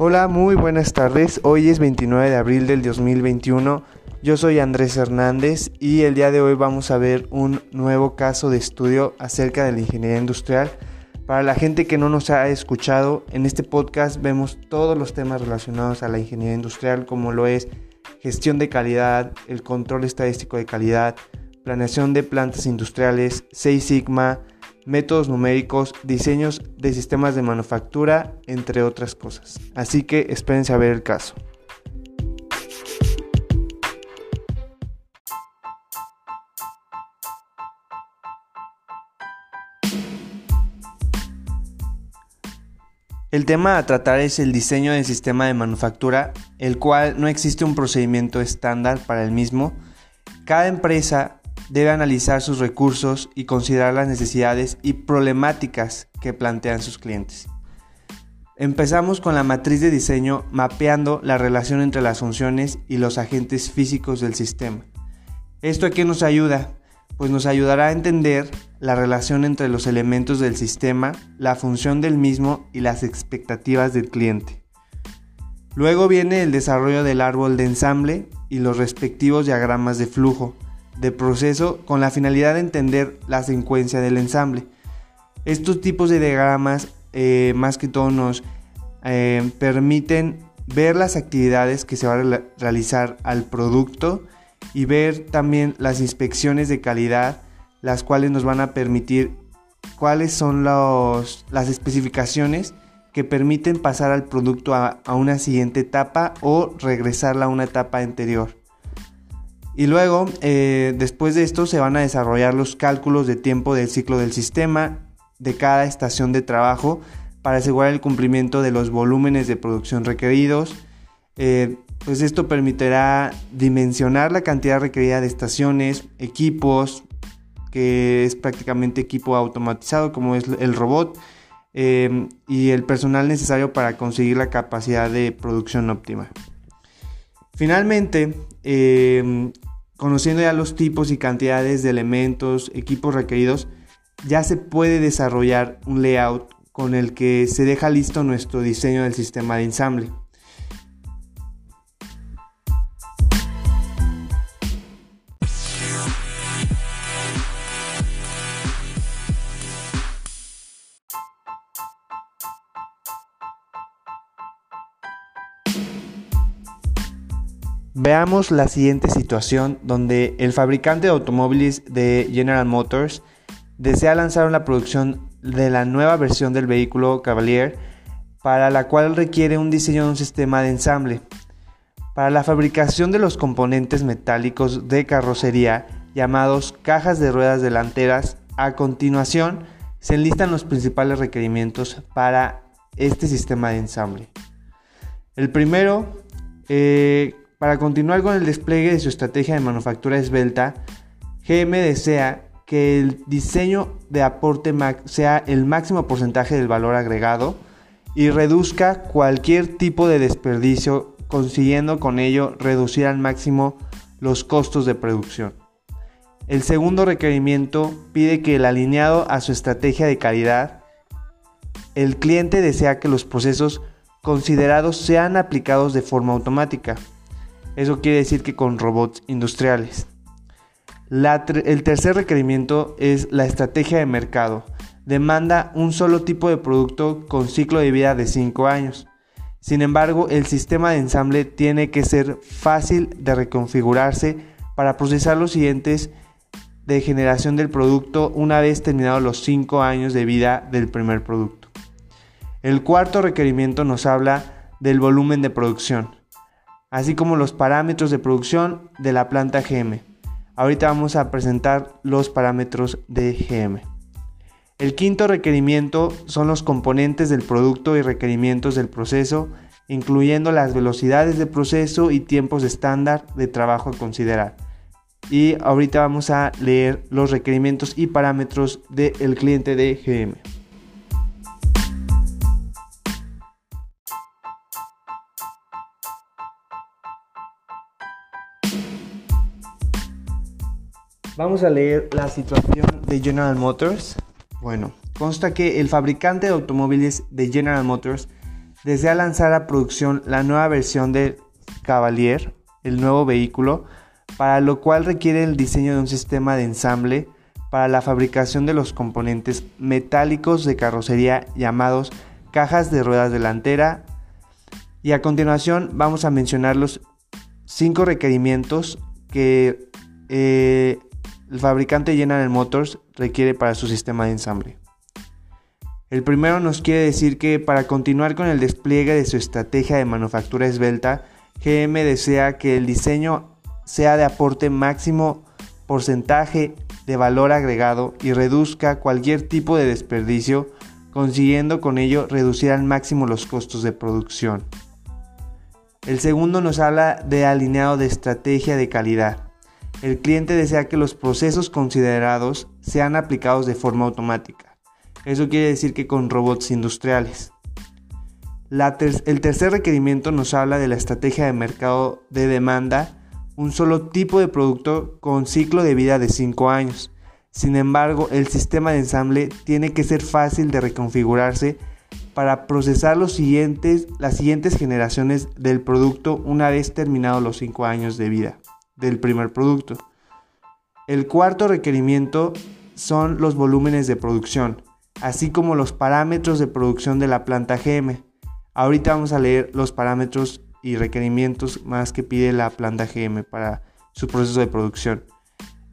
Hola, muy buenas tardes. Hoy es 29 de abril del 2021. Yo soy Andrés Hernández y el día de hoy vamos a ver un nuevo caso de estudio acerca de la ingeniería industrial. Para la gente que no nos ha escuchado, en este podcast vemos todos los temas relacionados a la ingeniería industrial como lo es gestión de calidad, el control estadístico de calidad, planeación de plantas industriales, 6 Sigma, métodos numéricos, diseños de sistemas de manufactura, entre otras cosas. Así que espérense a ver el caso. El tema a tratar es el diseño del sistema de manufactura, el cual no existe un procedimiento estándar para el mismo. Cada empresa debe analizar sus recursos y considerar las necesidades y problemáticas que plantean sus clientes. Empezamos con la matriz de diseño mapeando la relación entre las funciones y los agentes físicos del sistema. ¿Esto a qué nos ayuda? Pues nos ayudará a entender la relación entre los elementos del sistema, la función del mismo y las expectativas del cliente. Luego viene el desarrollo del árbol de ensamble y los respectivos diagramas de flujo, de proceso con la finalidad de entender la secuencia del ensamble. Estos tipos de diagramas eh, más que todo nos eh, permiten ver las actividades que se van a realizar al producto y ver también las inspecciones de calidad, las cuales nos van a permitir cuáles son las especificaciones que permiten pasar al producto a, a una siguiente etapa o regresarla a una etapa anterior. Y luego, eh, después de esto, se van a desarrollar los cálculos de tiempo del ciclo del sistema de cada estación de trabajo para asegurar el cumplimiento de los volúmenes de producción requeridos. Eh, pues esto permitirá dimensionar la cantidad requerida de estaciones, equipos, que es prácticamente equipo automatizado como es el robot, eh, y el personal necesario para conseguir la capacidad de producción óptima. Finalmente, Conociendo ya los tipos y cantidades de elementos, equipos requeridos, ya se puede desarrollar un layout con el que se deja listo nuestro diseño del sistema de ensamble. Veamos la siguiente situación donde el fabricante de automóviles de General Motors desea lanzar una producción de la nueva versión del vehículo Cavalier para la cual requiere un diseño de un sistema de ensamble. Para la fabricación de los componentes metálicos de carrocería llamados cajas de ruedas delanteras, a continuación se enlistan los principales requerimientos para este sistema de ensamble. El primero, eh, para continuar con el despliegue de su estrategia de manufactura esbelta, GM desea que el diseño de aporte sea el máximo porcentaje del valor agregado y reduzca cualquier tipo de desperdicio, consiguiendo con ello reducir al máximo los costos de producción. El segundo requerimiento pide que el alineado a su estrategia de calidad, el cliente desea que los procesos considerados sean aplicados de forma automática. Eso quiere decir que con robots industriales. el tercer requerimiento es la estrategia de mercado. Demanda un solo tipo de producto con ciclo de vida de 5 años. Sin embargo, el sistema de ensamble tiene que ser fácil de reconfigurarse para procesar los siguientes de generación del producto una vez terminados los 5 años de vida del primer producto. El cuarto requerimiento nos habla del volumen de producción así como los parámetros de producción de la planta GM. Ahorita vamos a presentar los parámetros de GM. El quinto requerimiento son los componentes del producto y requerimientos del proceso, incluyendo las velocidades de proceso y tiempos estándar de trabajo a considerar. Y ahorita vamos a leer los requerimientos y parámetros del cliente de GM. Vamos a leer la situación de General Motors. Bueno, consta que el fabricante de automóviles de General Motors desea lanzar a producción la nueva versión de Cavalier, el nuevo vehículo, para lo cual requiere el diseño de un sistema de ensamble para la fabricación de los componentes metálicos de carrocería llamados cajas de ruedas delantera. Y a continuación vamos a mencionar los cinco requerimientos que eh, el fabricante General Motors requiere para su sistema de ensamble. El primero nos quiere decir que para continuar con el despliegue de su estrategia de manufactura esbelta, GM desea que el diseño sea de aporte máximo porcentaje de valor agregado y reduzca cualquier tipo de desperdicio, consiguiendo con ello reducir al máximo los costos de producción. El segundo nos habla de alineado de estrategia de calidad. El cliente desea que los procesos considerados sean aplicados de forma automática eso quiere decir que con robots industriales. el tercer requerimiento nos habla de la estrategia de mercado de demanda, un solo tipo de producto con ciclo de vida de 5 años. Sin embargo, el sistema de ensamble tiene que ser fácil de reconfigurarse para procesar las siguientes generaciones del producto una vez terminados los 5 años de vida del primer producto. El cuarto requerimiento son los volúmenes de producción así como los parámetros de producción de la planta GM. Ahorita vamos a leer los parámetros y requerimientos más que pide la planta GM para su proceso de producción.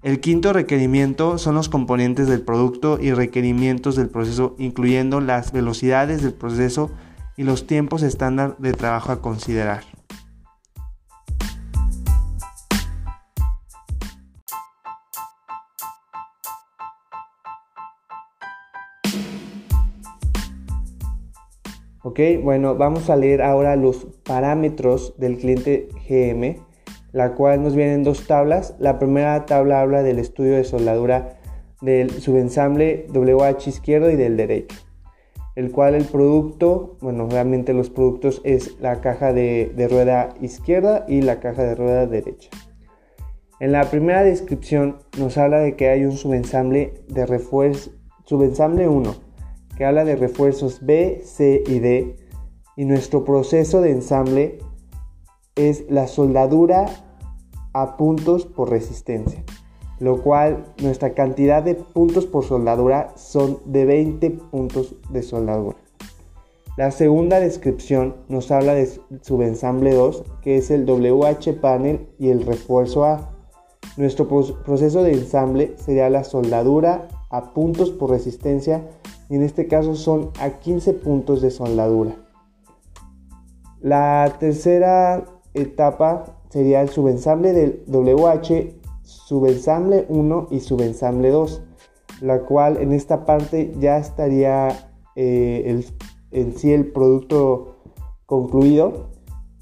El quinto requerimiento son los componentes del producto y requerimientos del proceso, incluyendo las velocidades del proceso y los tiempos estándar de trabajo a considerar. Ok, bueno, vamos a leer ahora los parámetros del cliente GM, la cual nos vienen dos tablas. La primera tabla habla del estudio de soldadura del subensamble WH izquierdo y del derecho, el cual el producto, bueno, realmente los productos es la caja de, de rueda izquierda y la caja de rueda derecha. En la primera descripción nos habla de que hay un subensamble de refuerzo, subensamble 1, que habla de refuerzos B, C y D. Y nuestro proceso de ensamble es la soldadura a puntos por resistencia, lo cual nuestra cantidad de puntos por soldadura son de 20 puntos de soldadura. La segunda descripción nos habla de subensamble 2, que es el WH panel y el refuerzo A. Nuestro proceso de ensamble sería la soldadura a puntos por resistencia en este caso son a 15 puntos de soldadura. La tercera etapa sería el subensamble del WH, subensamble 1 y subensamble 2, la cual en esta parte ya estaría eh, en sí el producto concluido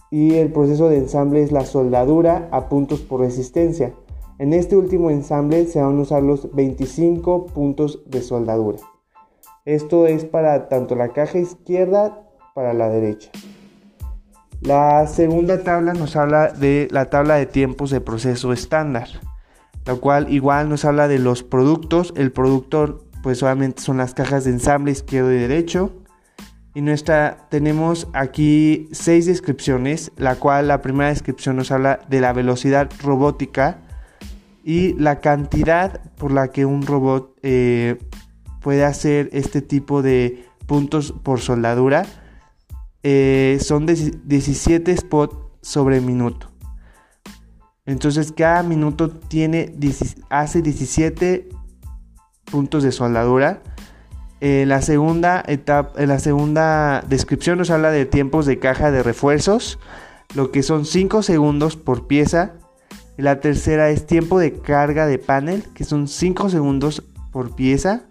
y el proceso de ensamble es la soldadura a puntos por resistencia. En este último ensamble se van a usar los 25 puntos de soldadura. Esto es para tanto la caja izquierda para la derecha. La segunda tabla nos habla de la tabla de tiempos de proceso estándar, la cual igual nos habla de los productos. El productor pues obviamente son las cajas de ensamble izquierdo y derecho. Y nuestra tenemos aquí seis descripciones, la cual la primera descripción nos habla de la velocidad robótica y la cantidad por la que un robot eh, puede hacer este tipo de puntos por soldadura. Eh, son 17 spots sobre minuto. Entonces cada minuto tiene, hace 17 puntos de soldadura. En la segunda etapa, la segunda descripción nos habla de tiempos de caja de refuerzos, lo que son 5 segundos por pieza. La tercera es tiempo de carga de panel, que son 5 segundos por pieza.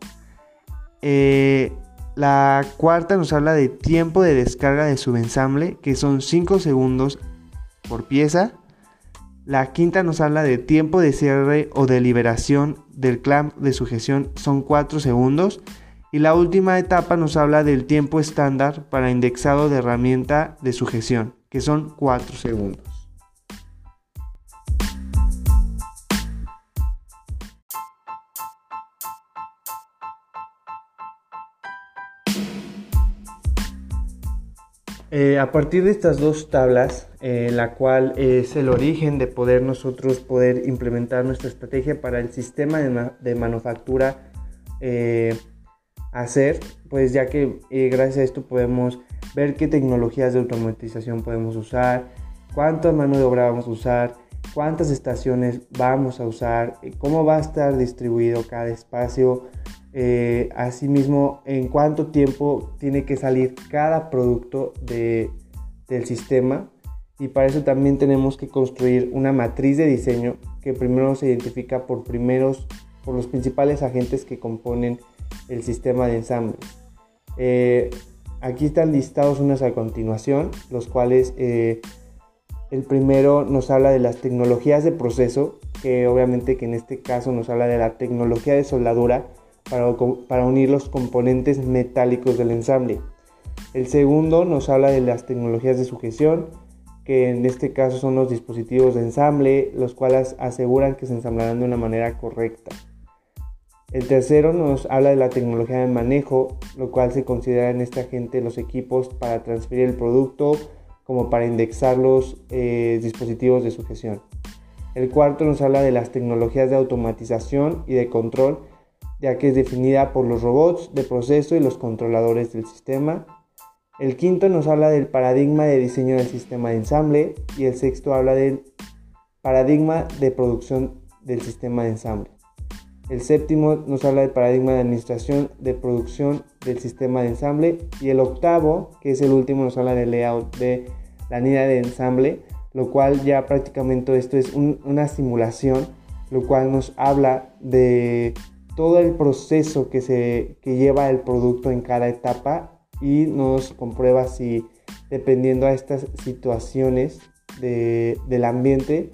Eh, la cuarta nos habla de tiempo de descarga de subensamble, que son 5 segundos por pieza. La quinta nos habla de tiempo de cierre o de liberación del clamp de sujeción, son 4 segundos. Y la última etapa nos habla del tiempo estándar para indexado de herramienta de sujeción, que son 4 segundos. Eh, a partir de estas dos tablas, eh, la cual es el origen de poder nosotros poder implementar nuestra estrategia para el sistema de, manufactura eh, hacer, pues ya que gracias a esto podemos ver qué tecnologías de automatización podemos usar, cuánta mano de obra vamos a usar, cuántas estaciones vamos a usar, cómo va a estar distribuido cada espacio, eh, asimismo, en cuánto tiempo tiene que salir cada producto del sistema. Y para eso también tenemos que construir una matriz de diseño que primero se identifica por, primeros, por los principales agentes que componen el sistema de ensamble. Eh, aquí están listados unos a continuación, los cuales eh, el primero nos habla de las tecnologías de proceso, que obviamente que en este caso nos habla de la tecnología de soldadura, para, unir los componentes metálicos del ensamble. El segundo nos habla de las tecnologías de sujeción, que en este caso son los dispositivos de ensamble, los cuales aseguran que se ensamblarán de una manera correcta. El tercero nos habla de la tecnología de manejo, lo cual se considera en este agente los equipos para transferir el producto como para indexar los eh, dispositivos de sujeción. El cuarto nos habla de las tecnologías de automatización y de control, ya que es definida por los robots de proceso y los controladores del sistema. El quinto nos habla del paradigma de diseño del sistema de ensamble y el sexto habla del paradigma de producción del sistema de ensamble. El séptimo nos habla del paradigma de administración de producción del sistema de ensamble y el octavo, que es el último, nos habla del layout de la línea de ensamble, lo cual ya prácticamente esto es una simulación, lo cual nos habla de todo el proceso que, se, lleva el producto en cada etapa y nos comprueba si dependiendo a estas situaciones del ambiente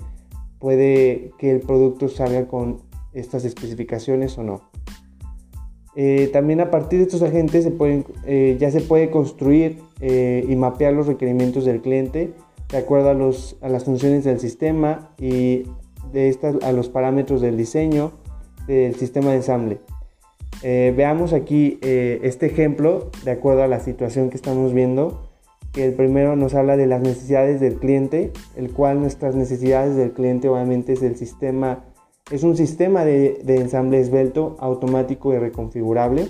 puede que el producto salga con estas especificaciones o no. Eh, también a partir de estos agentes eh, ya se puede construir eh, y mapear los requerimientos del cliente de acuerdo a, los, a las funciones del sistema y de estas a los parámetros del diseño del sistema de ensamble. Eh, veamos aquí eh, este ejemplo de acuerdo a la situación que estamos viendo. Que el primero nos habla de las necesidades del cliente, el cual nuestras necesidades del cliente obviamente es el sistema, es un sistema de, ensamble esbelto, automático y reconfigurable.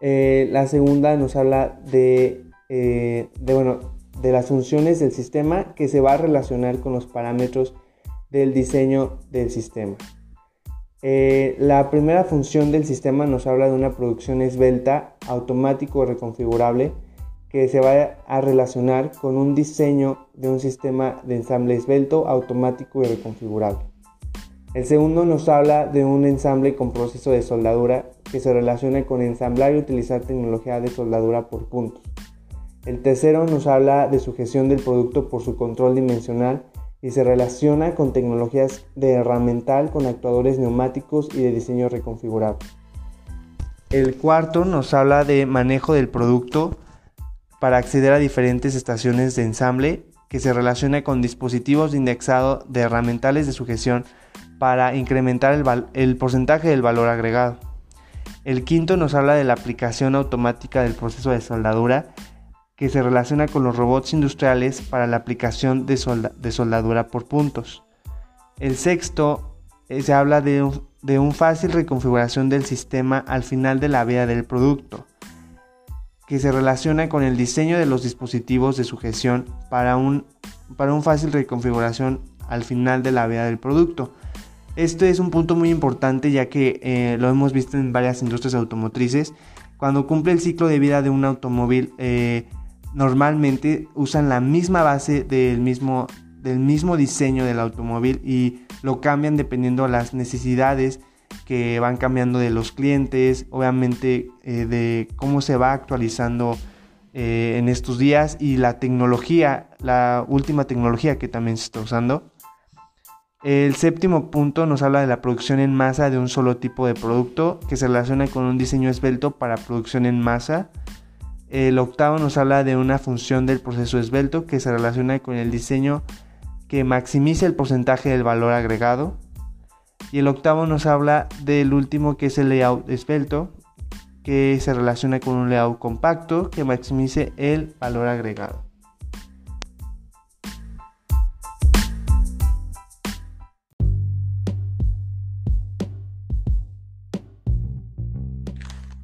Eh, la segunda nos habla de, de, bueno, de las funciones del sistema que se va a relacionar con los parámetros del diseño del sistema. Eh, la primera función del sistema nos habla de una producción esbelta, automático reconfigurable, que se va a relacionar con un diseño de un sistema de ensamble esbelto, automático y reconfigurable. El segundo nos habla de un ensamble con proceso de soldadura que se relaciona con ensamblar y utilizar tecnología de soldadura por puntos. El tercero nos habla de sujeción del producto por su control dimensional y se relaciona con tecnologías de herramental con actuadores neumáticos y de diseño reconfigurable. El cuarto nos habla de manejo del producto para acceder a diferentes estaciones de ensamble que se relaciona con dispositivos de indexado de herramientales de sujeción para incrementar el, porcentaje del valor agregado. El quinto nos habla de la aplicación automática del proceso de soldadura que se relaciona con los robots industriales para la aplicación de, soldadura por puntos. El sexto eh, se habla de un, fácil reconfiguración del sistema al final de la vida del producto, que se relaciona con el diseño de los dispositivos de sujeción para un, para un fácil reconfiguración al final de la vida del producto. Este es un punto muy importante ya que eh, lo hemos visto en varias industrias automotrices. Cuando cumple el ciclo de vida de un automóvil, eh, normalmente usan la misma base del mismo, del mismo diseño del automóvil y lo cambian dependiendo de las necesidades que van cambiando de los clientes, obviamente eh, de cómo se va actualizando eh, en estos días y la tecnología, la última tecnología que también se está usando. El séptimo punto nos habla de la producción en masa de un solo tipo de producto que se relaciona con un diseño esbelto para producción en masa. El octavo nos habla de una función del proceso esbelto que se relaciona con el diseño que maximiza el porcentaje del valor agregado. Y el octavo nos habla del último que es el layout esbelto, que se relaciona con un layout compacto que maximice el valor agregado.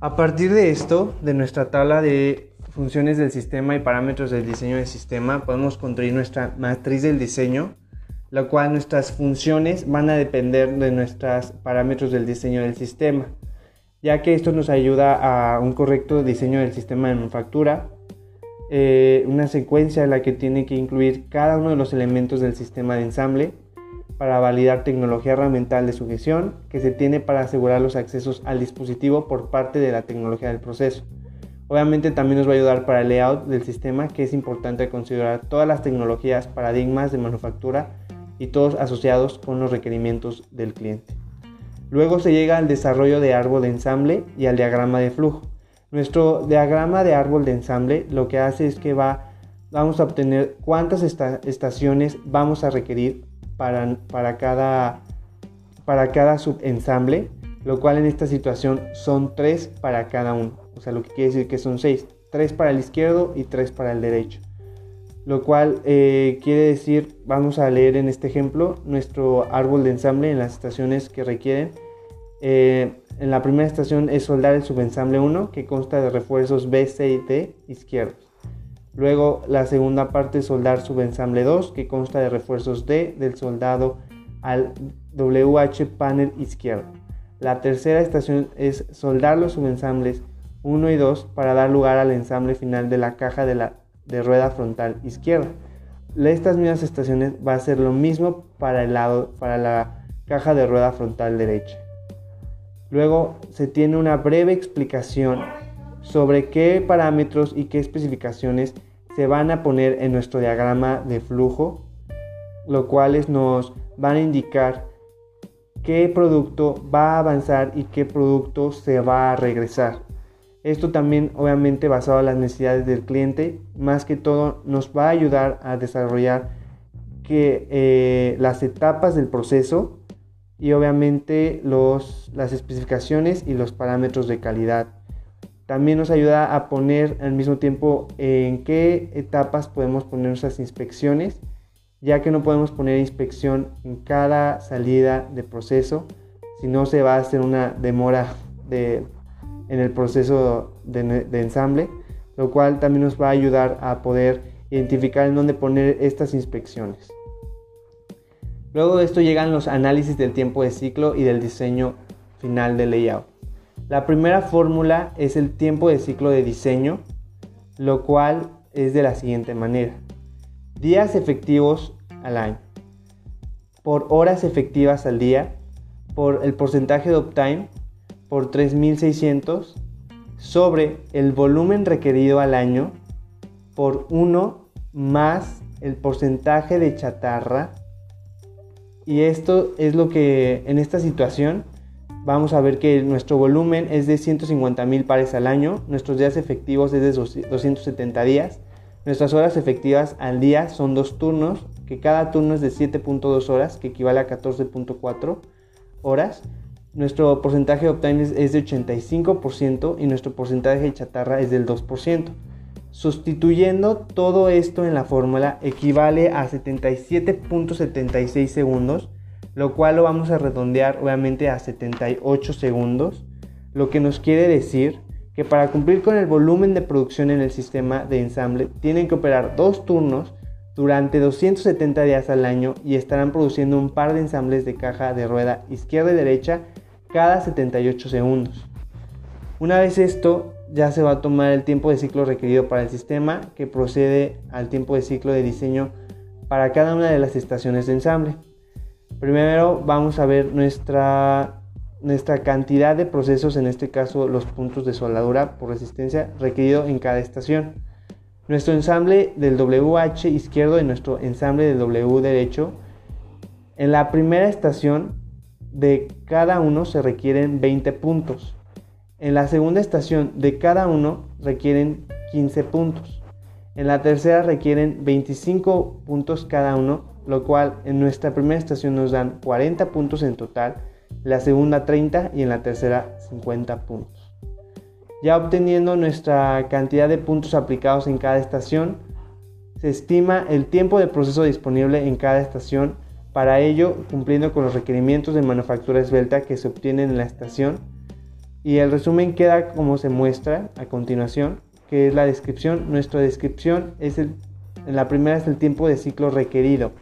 A partir de esto, de nuestra tabla de funciones del sistema y parámetros del diseño del sistema, podemos construir nuestra matriz del diseño, la cual nuestras funciones van a depender de nuestros parámetros del diseño del sistema, ya que esto nos ayuda a un correcto diseño del sistema de manufactura, eh, una secuencia en la que tiene que incluir cada uno de los elementos del sistema de ensamble, para validar tecnología herramiental de sujeción que se tiene para asegurar los accesos al dispositivo por parte de la tecnología del proceso. Obviamente también nos va a ayudar para el layout del sistema que es importante considerar todas las tecnologías, paradigmas de manufactura y todos asociados con los requerimientos del cliente. Luego se llega al desarrollo de árbol de ensamble y al diagrama de flujo. Nuestro diagrama de árbol de ensamble lo que hace es que va, vamos a obtener cuántas estaciones vamos a requerir para, cada, para cada subensamble, lo cual en esta situación son tres para cada uno. O sea, lo que quiere decir que son seis, tres para el izquierdo y tres para el derecho. Lo cual eh, quiere decir, vamos a leer en este ejemplo nuestro árbol de ensamble en las estaciones que requieren. Eh, en la primera estación es soldar el subensamble 1, que consta de refuerzos B, C y D izquierdos. Luego la segunda parte es soldar subensamble 2 que consta de refuerzos D del soldado al WH panel izquierdo. La tercera estación es soldar los subensambles 1 y 2 para dar lugar al ensamble final de la caja de, la, de rueda frontal izquierda. Estas mismas estaciones va a ser lo mismo para el lado para la caja de rueda frontal derecha. Luego se tiene una breve explicación sobre qué parámetros y qué especificaciones se van a poner en nuestro diagrama de flujo, lo cuales nos van a indicar qué producto va a avanzar y qué producto se va a regresar. Esto también obviamente basado en las necesidades del cliente, más que todo nos va a ayudar a desarrollar eh, las etapas del proceso y obviamente las especificaciones y los parámetros de calidad también nos ayuda a poner al mismo tiempo en qué etapas podemos poner nuestras inspecciones, ya que no podemos poner inspección en cada salida de proceso, si no se va a hacer una demora de, en el proceso de, de ensamble, lo cual también nos va a ayudar a poder identificar en dónde poner estas inspecciones. Luego de esto llegan los análisis del tiempo de ciclo y del diseño final del layout. La primera fórmula es el tiempo de ciclo de diseño, lo cual es de la siguiente manera. Días efectivos al año, por horas efectivas al día, por el porcentaje de uptime, por 3600, sobre el volumen requerido al año, por 1 más el porcentaje de chatarra. Y esto es lo que en esta situación vamos a ver que nuestro volumen es de 150 mil pares al año, nuestros días efectivos es de 270 días, nuestras horas efectivas al día son dos turnos, que cada turno es de 7.2 horas, que equivale a 14.4 horas. Nuestro porcentaje de uptime es de 85% y nuestro porcentaje de chatarra es del 2%. Sustituyendo todo esto en la fórmula equivale a 77.76 segundos lo cual lo vamos a redondear obviamente a 78 segundos, lo que nos quiere decir que para cumplir con el volumen de producción en el sistema de ensamble tienen que operar dos turnos durante 270 días al año y estarán produciendo un par de ensambles de caja de rueda izquierda y derecha cada 78 segundos. Una vez esto, ya se va a tomar el tiempo de ciclo requerido para el sistema que procede al tiempo de ciclo de diseño para cada una de las estaciones de ensamble. Primero vamos a ver nuestra, nuestra cantidad de procesos, en este caso los puntos de soldadura por resistencia requerido en cada estación. Nuestro ensamble del WH izquierdo y nuestro ensamble del W derecho. En la primera estación de cada uno se requieren 20 puntos. En la segunda estación de cada uno requieren 15 puntos. En la tercera requieren 25 puntos cada uno lo cual en nuestra primera estación nos dan 40 puntos en total, la segunda 30 y en la tercera 50 puntos. Ya obteniendo nuestra cantidad de puntos aplicados en cada estación, se estima el tiempo de proceso disponible en cada estación, para ello cumpliendo con los requerimientos de manufactura esbelta que se obtienen en la estación. Y el resumen queda como se muestra a continuación, que es la descripción. Nuestra descripción es el, en la primera es el tiempo de ciclo requerido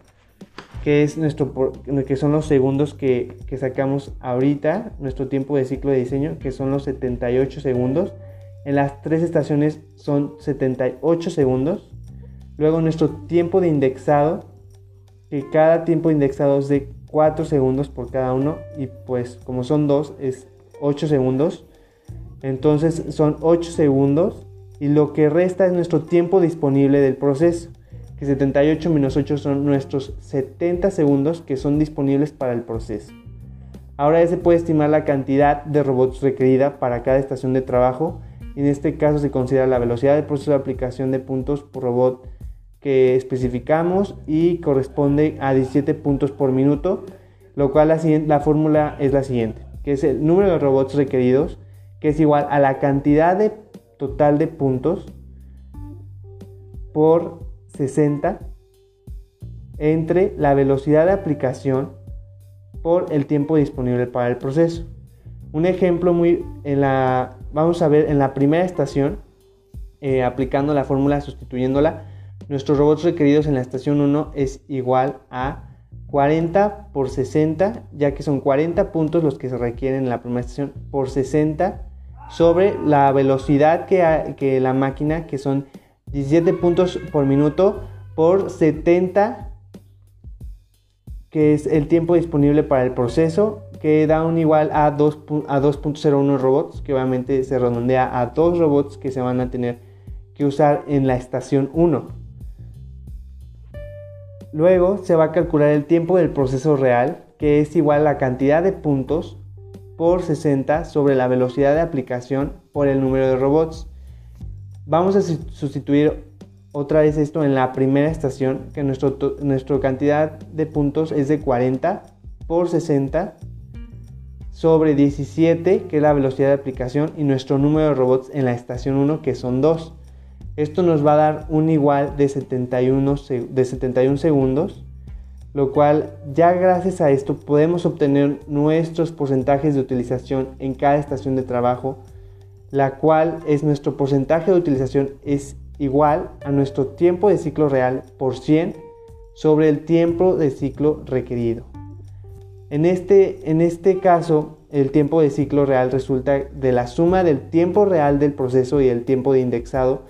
que, es nuestro, que son los segundos que, que, sacamos ahorita, nuestro tiempo de ciclo de diseño, que son los 78 segundos. En las tres estaciones son 78 segundos. Luego nuestro tiempo de indexado, que cada tiempo de indexado es de 4 segundos por cada uno y pues como son dos es 8 segundos. Entonces son 8 segundos y lo que resta es nuestro tiempo disponible del proceso que 78 menos 8 son nuestros 70 segundos que son disponibles para el proceso. Ahora ya se puede estimar la cantidad de robots requerida para cada estación de trabajo. En este caso se considera la velocidad del proceso de aplicación de puntos por robot que especificamos y corresponde a 17 puntos por minuto, lo cual la, la fórmula es la siguiente, que es el número de robots requeridos, que es igual a la cantidad de total de puntos por 60 entre la velocidad de aplicación por el tiempo disponible para el proceso. Un ejemplo muy en la vamos a ver en la primera estación eh, aplicando la fórmula sustituyéndola nuestros robots requeridos en la estación 1 es igual a 40 por 60 ya que son 40 puntos los que se requieren en la primera estación por 60 sobre la velocidad que, que la máquina que son 17 puntos por minuto por 70 que es el tiempo disponible para el proceso que da un igual a 2.01 robots que obviamente se redondea a dos robots que se van a tener que usar en la estación 1 luego se va a calcular el tiempo del proceso real que es igual a la cantidad de puntos por 60 sobre la velocidad de aplicación por el número de robots Vamos a sustituir otra vez esto en la primera estación, que nuestra cantidad de puntos es de 40 por 60 sobre 17, que es la velocidad de aplicación, y nuestro número de robots en la estación 1, que son 2. Esto nos va a dar un igual de 71, de 71 segundos, lo cual ya gracias a esto podemos obtener nuestros porcentajes de utilización en cada estación de trabajo la cual es nuestro porcentaje de utilización es igual a nuestro tiempo de ciclo real por 100 sobre el tiempo de ciclo requerido. En este, en este caso, el tiempo de ciclo real resulta de la suma del tiempo real del proceso y el tiempo de indexado,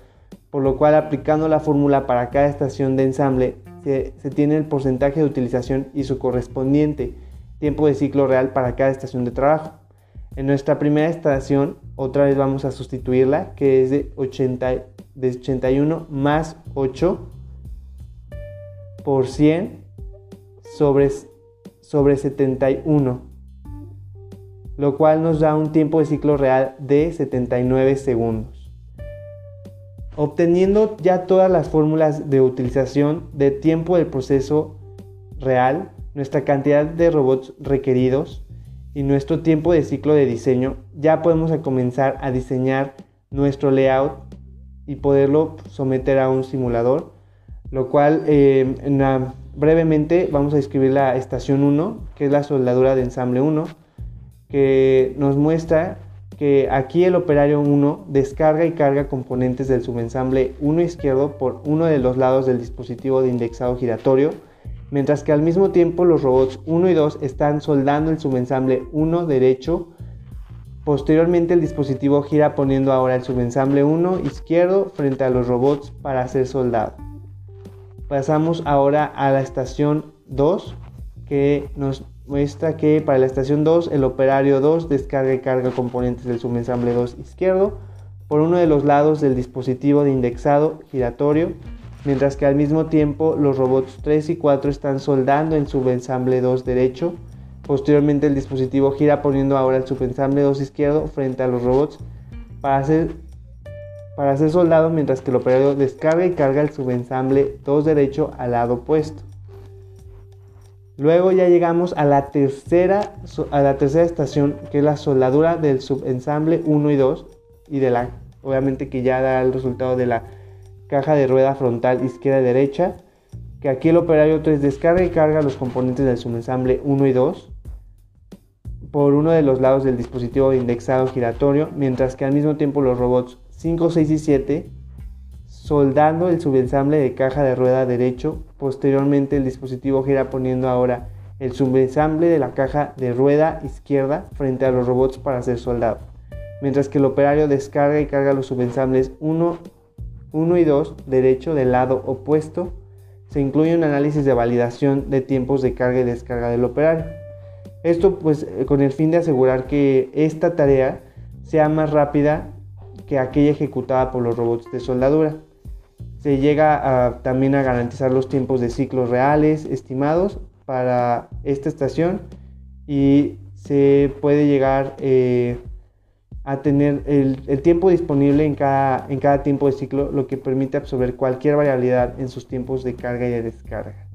por lo cual aplicando la fórmula para cada estación de ensamble se, se tiene el porcentaje de utilización y su correspondiente tiempo de ciclo real para cada estación de trabajo. En nuestra primera estación, otra vez vamos a sustituirla, que es de, 80, de 81 más 8 por 100 sobre, sobre 71, lo cual nos da un tiempo de ciclo real de 79 segundos. Obteniendo ya todas las fórmulas de utilización de tiempo del proceso real, nuestra cantidad de robots requeridos, y nuestro tiempo de ciclo de diseño, ya podemos comenzar a diseñar nuestro layout y poderlo someter a un simulador, lo cual eh, brevemente vamos a escribir la estación 1, que es la soldadura de ensamble 1, que nos muestra que aquí el operario 1 descarga y carga componentes del subensamble 1 izquierdo por uno de los lados del dispositivo de indexado giratorio, mientras que al mismo tiempo los robots 1 y 2 están soldando el subensamble 1 derecho. Posteriormente el dispositivo gira poniendo ahora el subensamble 1 izquierdo frente a los robots para ser soldado. Pasamos ahora a la estación 2 que nos muestra que para la estación 2 el operario 2 descarga y carga componentes del subensamble 2 izquierdo por uno de los lados del dispositivo de indexado giratorio mientras que al mismo tiempo los robots 3 y 4 están soldando el subensamble 2 derecho. Posteriormente el dispositivo gira poniendo ahora el subensamble 2 izquierdo frente a los robots para ser, para soldado mientras que el operador descarga y carga el subensamble 2 derecho al lado opuesto. Luego ya llegamos a la tercera, a la tercera estación que es la soldadura del subensamble 1 y 2 y de la, obviamente que ya da el resultado de la caja de rueda frontal izquierda y derecha, que aquí el operario 3 descarga y carga los componentes del subensamble 1 y 2 por uno de los lados del dispositivo indexado giratorio, mientras que al mismo tiempo los robots 5, 6 y 7 soldando el subensamble de caja de rueda derecho. Posteriormente el dispositivo gira poniendo ahora el subensamble de la caja de rueda izquierda frente a los robots para ser soldado, mientras que el operario descarga y carga los subensambles 1, 1 y 2 derecho del lado opuesto. Se incluye un análisis de validación de tiempos de carga y descarga del operario. Esto pues eh, con el fin de asegurar que esta tarea sea más rápida que aquella ejecutada por los robots de soldadura. Se llega también a garantizar los tiempos de ciclos reales estimados para esta estación y se puede llegar eh, a tener el, tiempo disponible en cada, en cada tiempo de ciclo, lo que permite absorber cualquier variabilidad en sus tiempos de carga y de descarga.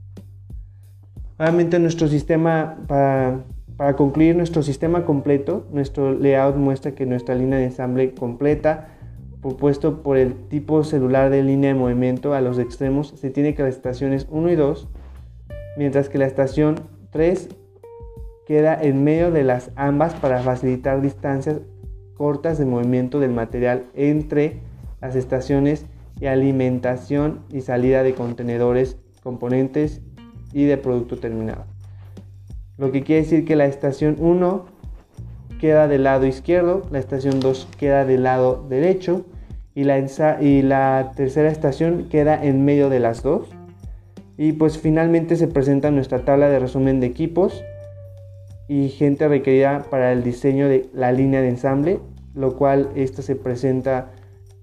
Obviamente nuestro sistema, para, para concluir nuestro sistema completo, nuestro layout muestra que nuestra línea de ensamble completa, propuesto por el tipo celular de línea de movimiento a los extremos, se tiene que las estaciones 1 y 2 mientras que la estación 3 queda en medio de las ambas para facilitar distancias cortas de movimiento del material entre las estaciones y alimentación y salida de contenedores, componentes y de producto terminado. Lo que quiere decir que la estación 1 queda del lado izquierdo, la estación 2 queda del lado derecho y la, y la tercera estación queda en medio de las dos. Y pues finalmente se presenta nuestra tabla de resumen de equipos y gente requerida para el diseño de la línea de ensamble, lo cual esto se presenta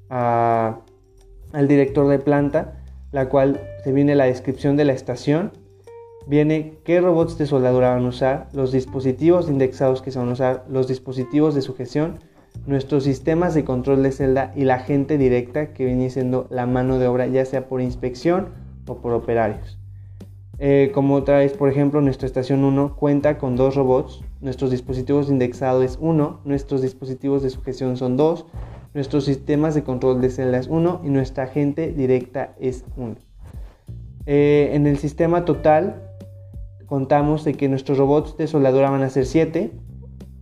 al director de planta, la cual se viene la descripción de la estación, viene qué robots de soldadura van a usar, los dispositivos indexados que se van a usar, los dispositivos de sujeción, nuestros sistemas de control de celda y la gente directa que viene siendo la mano de obra, ya sea por inspección o por operarios. Eh, como otra por ejemplo, nuestra estación 1 cuenta con dos robots, nuestros dispositivos indexados es 1, nuestros dispositivos de sujeción son 2, nuestros sistemas de control de celdas es 1 y nuestra agente directa es 1. Eh, en el sistema total contamos de que nuestros robots de soldadura van a ser 7,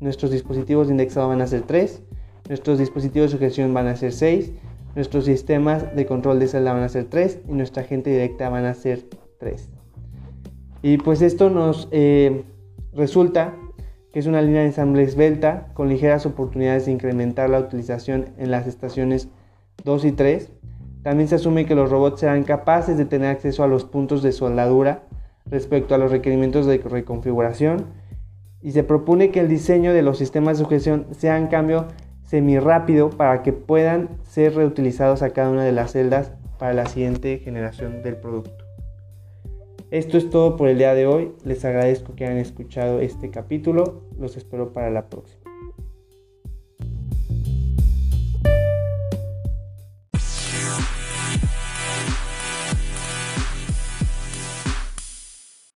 nuestros dispositivos de indexado van a ser 3, nuestros dispositivos de sujeción van a ser 6, Nuestros sistemas de control de celda van a ser 3 y nuestra agente directa van a ser 3. Y pues esto nos eh, resulta que es una línea de ensamble esbelta con ligeras oportunidades de incrementar la utilización en las estaciones 2 y 3. También se asume que los robots serán capaces de tener acceso a los puntos de soldadura respecto a los requerimientos de reconfiguración y se propone que el diseño de los sistemas de sujeción sea en cambio semi-rápido para que puedan ser reutilizados a cada una de las celdas para la siguiente generación del producto. Esto es todo por el día de hoy. Les agradezco que hayan escuchado este capítulo. Los espero para la próxima.